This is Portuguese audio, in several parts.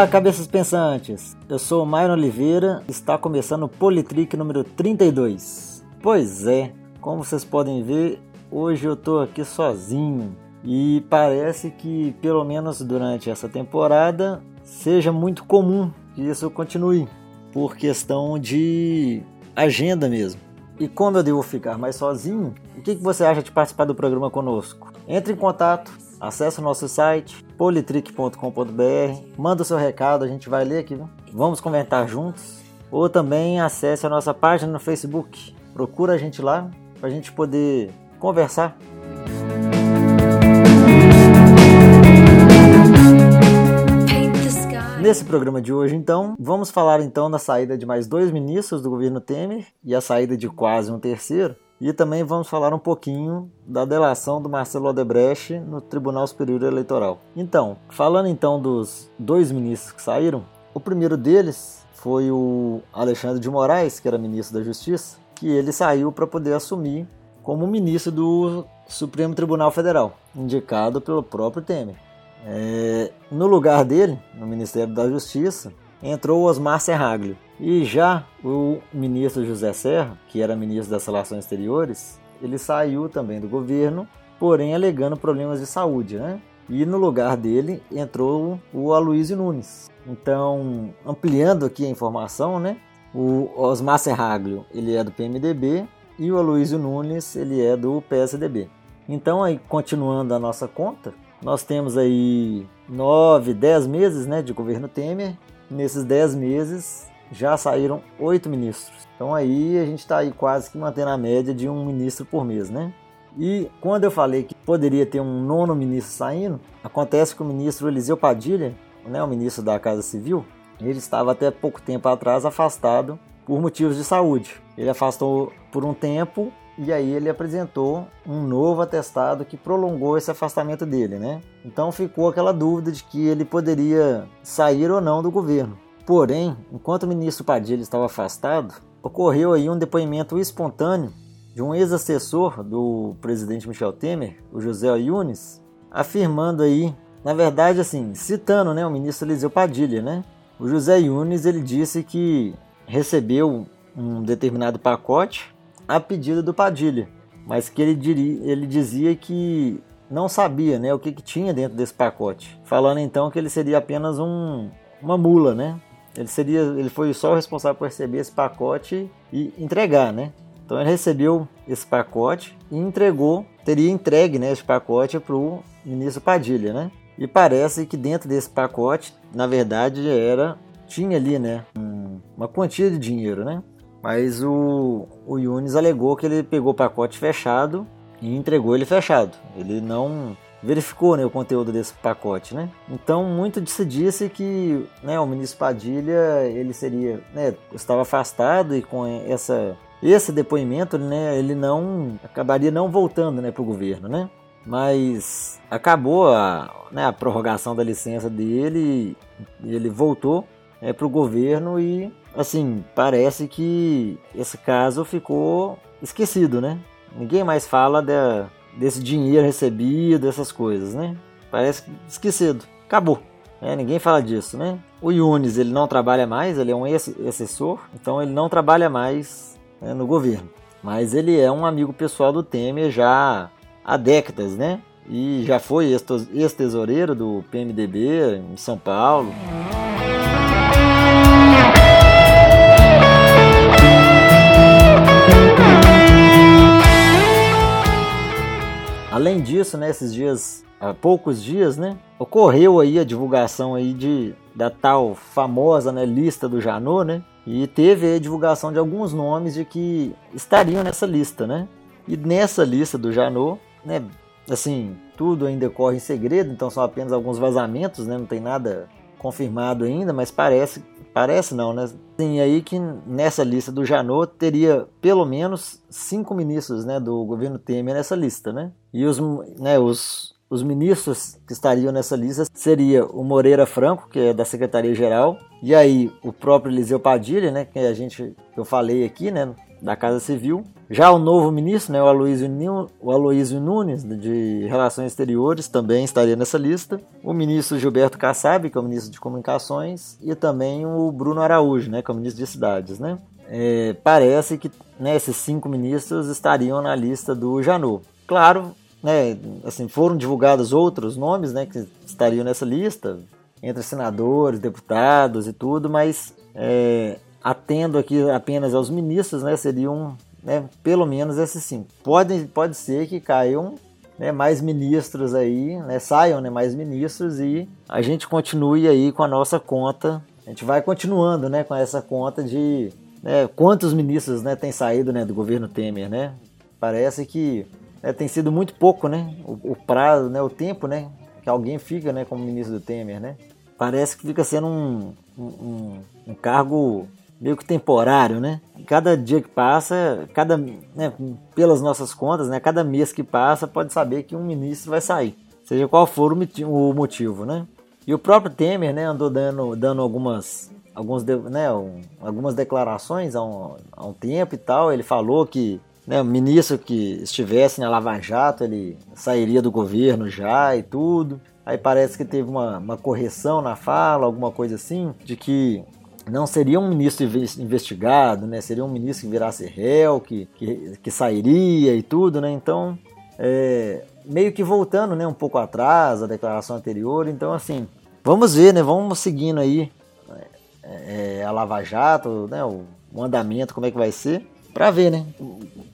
Olá, cabeças pensantes! Eu sou o Myron Oliveira e está começando o Politrick número 32. Pois é, como vocês podem ver, hoje eu estou aqui sozinho e parece que, pelo menos durante essa temporada, seja muito comum que isso continue, por questão de agenda mesmo. E como eu devo ficar mais sozinho, o que você acha de participar do programa conosco? Entre em contato, acesse o nosso site politrick.com.br, manda o seu recado, a gente vai ler aqui, vamos comentar juntos. Ou também acesse a nossa página no Facebook, procura a gente lá para a gente poder conversar. Nesse programa de hoje, então, vamos falar então da saída de mais dois ministros do governo Temer e a saída de quase um terceiro. E também vamos falar um pouquinho da delação do Marcelo Odebrecht no Tribunal Superior Eleitoral. Então, falando então dos dois ministros que saíram, o primeiro deles foi o Alexandre de Moraes, que era ministro da Justiça, que ele saiu para poder assumir como ministro do Supremo Tribunal Federal, indicado pelo próprio Temer. É, no lugar dele, no Ministério da Justiça, entrou Osmar Serraglio. E já o ministro José Serra, que era ministro das Relações Exteriores, ele saiu também do governo, porém alegando problemas de saúde, né? E no lugar dele entrou o Aloysio Nunes. Então, ampliando aqui a informação, né? O Osmar Serraglio, ele é do PMDB e o Aloysio Nunes, ele é do PSDB. Então, aí continuando a nossa conta, nós temos aí nove, dez meses né, de governo Temer. Nesses dez meses já saíram oito ministros. Então aí a gente está aí quase que mantendo a média de um ministro por mês, né? E quando eu falei que poderia ter um nono ministro saindo, acontece que o ministro Eliseu Padilha, né, o ministro da Casa Civil, ele estava até pouco tempo atrás afastado por motivos de saúde. Ele afastou por um tempo e aí ele apresentou um novo atestado que prolongou esse afastamento dele, né? Então ficou aquela dúvida de que ele poderia sair ou não do governo. Porém, enquanto o ministro Padilha estava afastado, ocorreu aí um depoimento espontâneo de um ex-assessor do presidente Michel Temer, o José Yunes, afirmando aí, na verdade assim, citando, né, o ministro Eliseu Padilha, né? O José Yunes, ele disse que recebeu um determinado pacote a pedido do Padilha, mas que ele, diria, ele dizia que não sabia né, o que, que, tinha dentro desse pacote, falando então que ele seria apenas um, uma mula, né? Ele seria, ele foi só o responsável por receber esse pacote e entregar, né? Então ele recebeu esse pacote e entregou, teria entregue né, esse pacote para o ministro Padilha, né? E parece que dentro desse pacote, na verdade, era tinha ali, né, um, uma quantia de dinheiro, né? Mas o, o Yunis alegou que ele pegou o pacote fechado e entregou ele fechado. Ele não verificou né, o conteúdo desse pacote, né? Então muito se disse que né, o ministro Padilha ele seria, né, estava afastado e com essa esse depoimento, né, ele não acabaria não voltando, né, para o governo, né? Mas acabou a, né, a prorrogação da licença dele, ele voltou né, para o governo e assim, parece que esse caso ficou esquecido, né? Ninguém mais fala de, desse dinheiro recebido, dessas coisas, né? Parece esquecido. Acabou. É, ninguém fala disso, né? O Yunis, ele não trabalha mais, ele é um assessor, então ele não trabalha mais né, no governo. Mas ele é um amigo pessoal do Temer já há décadas, né? E já foi ex-tesoureiro do PMDB em São Paulo. Além disso, né, esses dias, há poucos dias, né, ocorreu aí a divulgação aí de da tal famosa né, lista do Janot, né, e teve a divulgação de alguns nomes de que estariam nessa lista, né, e nessa lista do Janot, né, assim, tudo ainda corre em segredo, então são apenas alguns vazamentos, né, não tem nada confirmado ainda, mas parece Parece não, né? Tem aí que nessa lista do Janot teria pelo menos cinco ministros né, do governo Temer nessa lista, né? E os, né, os, os ministros que estariam nessa lista seria o Moreira Franco, que é da Secretaria-Geral, e aí o próprio Eliseu Padilha, né, que a gente eu falei aqui, né, da Casa Civil. Já o novo ministro, né, o, Aloysio, o Aloysio Nunes, de Relações Exteriores, também estaria nessa lista. O ministro Gilberto Kassab, que é o ministro de Comunicações, e também o Bruno Araújo, né, que é o ministro de Cidades. Né? É, parece que né, esses cinco ministros estariam na lista do Janot. Claro, né, assim, foram divulgados outros nomes né, que estariam nessa lista, entre senadores, deputados e tudo, mas é, atendo aqui apenas aos ministros, né, seriam né, pelo menos esses cinco. Pode, pode ser que caiam né, mais ministros aí, né, saiam né, mais ministros e a gente continue aí com a nossa conta. A gente vai continuando né, com essa conta de né, quantos ministros né, tem saído né, do governo Temer. Né? Parece que né, tem sido muito pouco né, o, o, prazo, né, o tempo né, que alguém fica né, como ministro do Temer. Né? Parece que fica sendo um, um, um cargo meio que temporário, né? Cada dia que passa, cada, né, pelas nossas contas, né, cada mês que passa pode saber que um ministro vai sair, seja qual for o motivo, né? E o próprio Temer, né, andou dando, dando algumas, alguns, né, um, algumas declarações há um, há um tempo e tal. Ele falou que né, o ministro que estivesse na Lava Jato, ele sairia do governo já e tudo. Aí parece que teve uma, uma correção na fala, alguma coisa assim, de que não seria um ministro investigado, né? Seria um ministro que virasse réu, que, que, que sairia e tudo, né? Então, é, meio que voltando, né? Um pouco atrás, a declaração anterior. Então, assim, vamos ver, né? Vamos seguindo aí é, é a Lava Jato, né? O, o, andamento, como é que vai ser, para ver, né?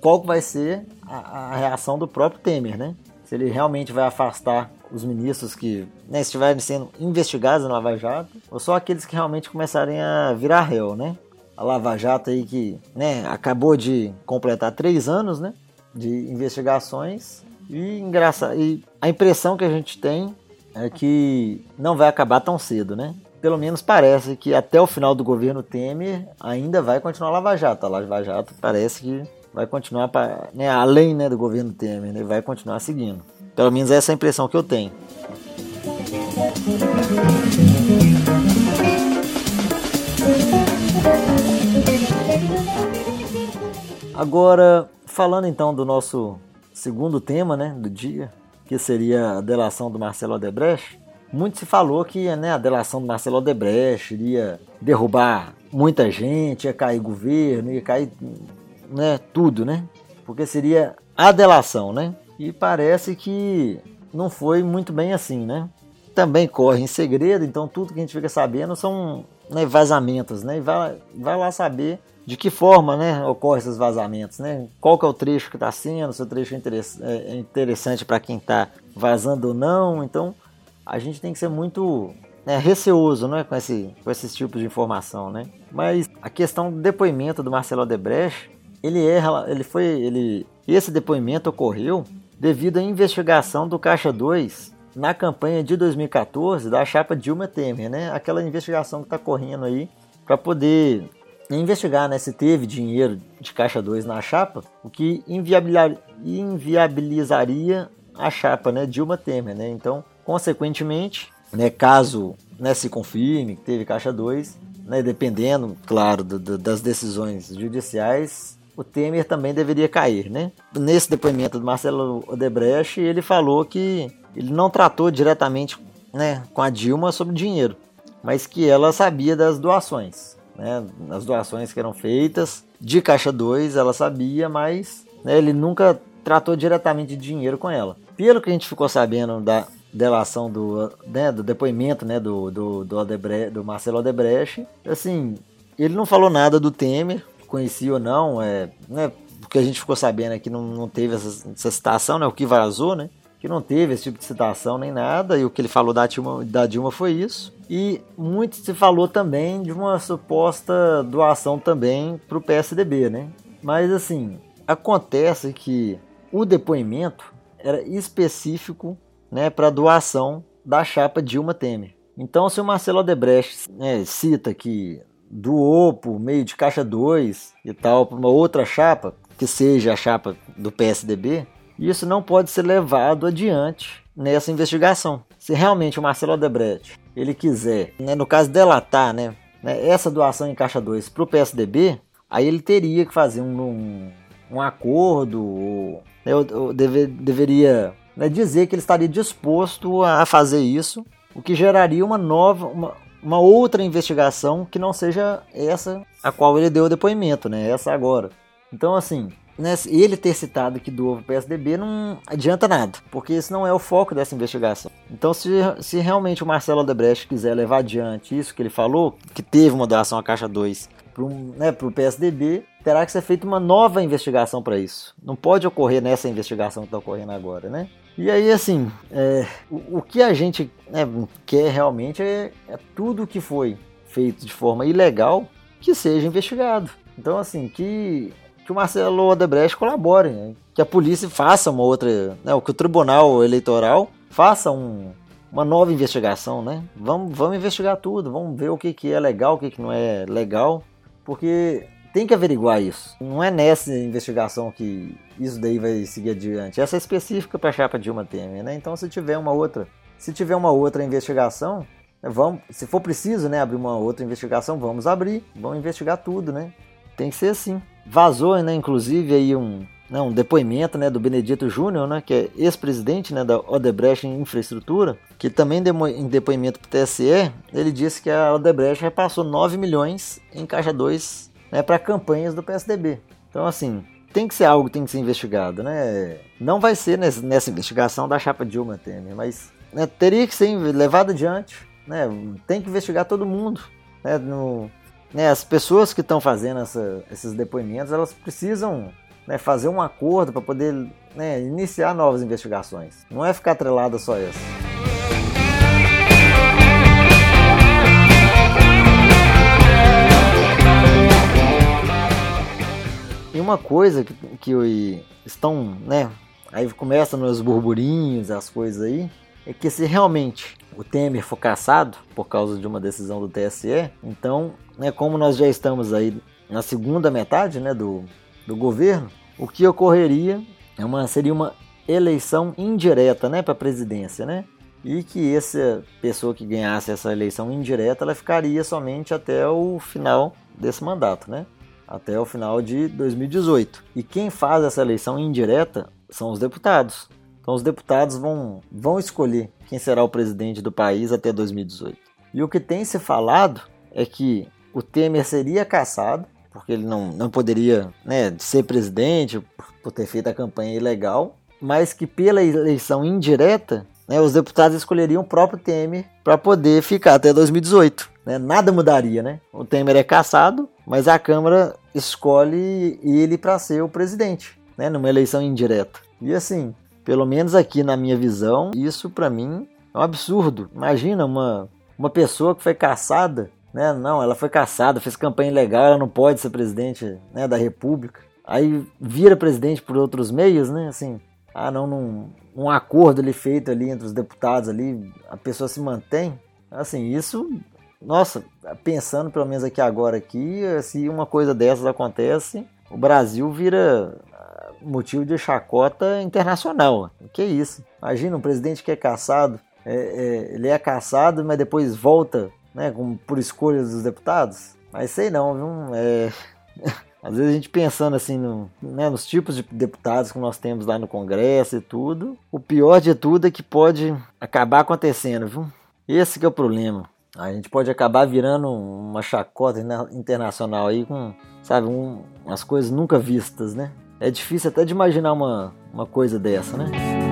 Qual vai ser a, a reação do próprio Temer, né? Se ele realmente vai afastar os ministros que né, estiverem sendo investigados na Lava Jato, ou só aqueles que realmente começarem a virar réu, né? A Lava Jato aí que né, acabou de completar três anos né, de investigações e, engraça... e a impressão que a gente tem é que não vai acabar tão cedo, né? Pelo menos parece que até o final do governo Temer ainda vai continuar a Lava Jato. A Lava Jato parece que vai continuar, né, além né, do governo Temer, né, vai continuar seguindo. Pelo menos essa é a impressão que eu tenho. Agora, falando então do nosso segundo tema né, do dia, que seria a delação do Marcelo Odebrecht, muito se falou que né, a delação do Marcelo Odebrecht iria derrubar muita gente, ia cair governo, ia cair né, tudo, né? Porque seria a delação, né? E parece que não foi muito bem assim, né? Também corre em segredo, então tudo que a gente fica sabendo são né, vazamentos, né? E vai, vai lá saber de que forma né, ocorrem esses vazamentos, né? Qual que é o trecho que está sendo, se o trecho é, é, é interessante para quem está vazando ou não. Então a gente tem que ser muito né, receoso né, com, esse, com esses tipos de informação, né? Mas a questão do depoimento do Marcelo Odebrecht, ele é, ele foi, ele, esse depoimento ocorreu devido à investigação do Caixa 2 na campanha de 2014 da chapa Dilma Temer, né? Aquela investigação que está correndo aí para poder investigar né, se teve dinheiro de Caixa 2 na chapa, o que inviabilizaria a chapa né, Dilma Temer. Né? Então, consequentemente, né, caso né, se confirme que teve Caixa 2, né, dependendo, claro, do, do, das decisões judiciais, o Temer também deveria cair, né? Nesse depoimento do Marcelo Odebrecht, ele falou que ele não tratou diretamente né, com a Dilma sobre dinheiro, mas que ela sabia das doações, né? As doações que eram feitas de Caixa 2, ela sabia, mas né, ele nunca tratou diretamente de dinheiro com ela. Pelo que a gente ficou sabendo da delação do, né, do depoimento né, do, do, do, Odebrecht, do Marcelo Odebrecht, assim, ele não falou nada do Temer, conhecia ou não, é, né, porque a gente ficou sabendo que não, não teve essa, essa citação, né, o que vazou, né, que não teve esse tipo de citação nem nada, e o que ele falou da Dilma, da Dilma foi isso. E muito se falou também de uma suposta doação também para o PSDB, né? Mas assim, acontece que o depoimento era específico né, para doação da chapa Dilma Temer. Então, se o Marcelo Odebrecht né, cita que doou por meio de caixa 2 e tal para uma outra chapa, que seja a chapa do PSDB, isso não pode ser levado adiante nessa investigação. Se realmente o Marcelo Odebrecht ele quiser, né, no caso delatar né, né, essa doação em caixa 2 para o PSDB, aí ele teria que fazer um, um, um acordo, ou, né, ou deve, deveria né, dizer que ele estaria disposto a fazer isso, o que geraria uma nova, uma, uma outra investigação que não seja essa a qual ele deu o depoimento, né? Essa agora. Então, assim, né, ele ter citado que doou o PSDB não adianta nada, porque esse não é o foco dessa investigação. Então, se, se realmente o Marcelo Odebrecht quiser levar adiante isso que ele falou, que teve uma doação à Caixa 2 para né, o PSDB, terá que ser feita uma nova investigação para isso. Não pode ocorrer nessa investigação que está ocorrendo agora, né? E aí, assim, é, o, o, que a gente né, quer realmente é, é tudo que foi feito de forma ilegal que seja investigado. Então, assim, que que o Marcelo Odebrecht colabore, né? que a polícia faça uma outra, né? que o Tribunal Eleitoral faça um, uma nova investigação, né? Vamos, vamos investigar tudo, vamos ver o que, que é legal, o que, que não é legal, porque tem que averiguar isso. Não é nessa investigação que isso daí vai seguir adiante. Essa é específica para a chapa Dilma Temer, né? Então, se tiver uma outra, se tiver uma outra investigação, vamos, se for preciso, né, abrir uma outra investigação, vamos abrir, vamos investigar tudo, né? Tem que ser assim. Vazou, né, inclusive, aí um, né, um depoimento né, do Benedito Júnior, né, que é ex-presidente né, da Odebrecht em Infraestrutura, que também em depoimento para o TSE, ele disse que a Odebrecht repassou 9 milhões em Caixa 2 né, para campanhas do PSDB. Então, assim, tem que ser algo que tem que ser investigado. Né? Não vai ser nessa, nessa investigação da chapa Dilma Temer, mas né, teria que ser levado adiante. Né? Tem que investigar todo mundo. Né? No, né, as pessoas que estão fazendo essa, esses depoimentos, elas precisam né, fazer um acordo para poder né, iniciar novas investigações. Não é ficar atrelada só essa. E uma coisa que, que estão, né, aí começa nos burburinhos, as coisas aí, é que se realmente o Temer for caçado por causa de uma decisão do TSE, então, né, como nós já estamos aí na segunda metade né, do, do governo, o que ocorreria é uma, seria uma eleição indireta né, para a presidência, né? E que essa pessoa que ganhasse essa eleição indireta, ela ficaria somente até o final desse mandato, né? Até o final de 2018. E quem faz essa eleição indireta são os deputados. Então os deputados vão, vão escolher quem será o presidente do país até 2018. E o que tem se falado é que o Temer seria caçado, porque ele não, não poderia né, ser presidente por ter feito a campanha ilegal, mas que pela eleição indireta, né, os deputados escolheriam o próprio Temer para poder ficar até 2018. Né? Nada mudaria, né? O Temer é caçado, mas a Câmara escolhe ele para ser o presidente, né, numa eleição indireta. E assim, pelo menos aqui na minha visão, isso para mim é um absurdo. Imagina uma, uma pessoa que foi caçada, né? Não, ela foi caçada, fez campanha legal, ela não pode ser presidente né, da República. Aí vira presidente por outros meios, né? Assim, ah, não, num, um acordo ali feito ali entre os deputados ali, a pessoa se mantém. Assim, isso, nossa, pensando pelo menos aqui agora aqui, se uma coisa dessas acontece, o Brasil vira motivo de chacota internacional. Que é isso? Imagina um presidente que é caçado, é, é, ele é caçado, mas depois volta né, com, por escolha dos deputados? Mas sei não, viu? É... Às vezes a gente pensando assim no, né, nos tipos de deputados que nós temos lá no Congresso e tudo, o pior de tudo é que pode acabar acontecendo, viu? Esse é o problema. A gente pode acabar virando uma chacota internacional aí com, sabe, um, umas coisas nunca vistas, né? É difícil até de imaginar uma, uma coisa dessa, né?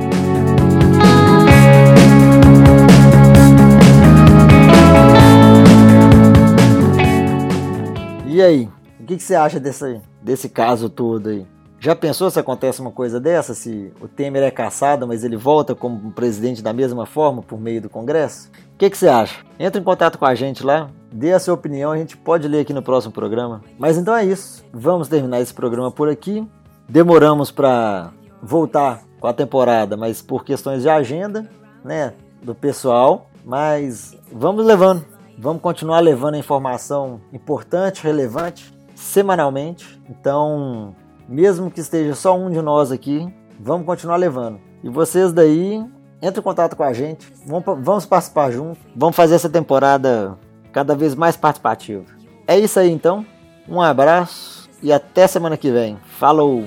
E aí, o que, que você acha desse, desse caso todo aí? Já pensou se acontece uma coisa dessa? Se o Temer é caçado, mas ele volta como presidente da mesma forma por meio do Congresso? O que, que você acha? Entre em contato com a gente lá, dê a sua opinião, a gente pode ler aqui no próximo programa. Mas então é isso. Vamos terminar esse programa por aqui. Demoramos para voltar com a temporada, mas por questões de agenda, né, do pessoal, mas vamos levando, vamos continuar levando a informação importante, relevante, semanalmente. Então, mesmo que esteja só um de nós aqui, vamos continuar levando. E vocês daí, entre em contato com a gente, vamos, participar junto, vamos fazer essa temporada cada vez mais participativa. É isso aí então, um abraço e até semana que vem. Falou!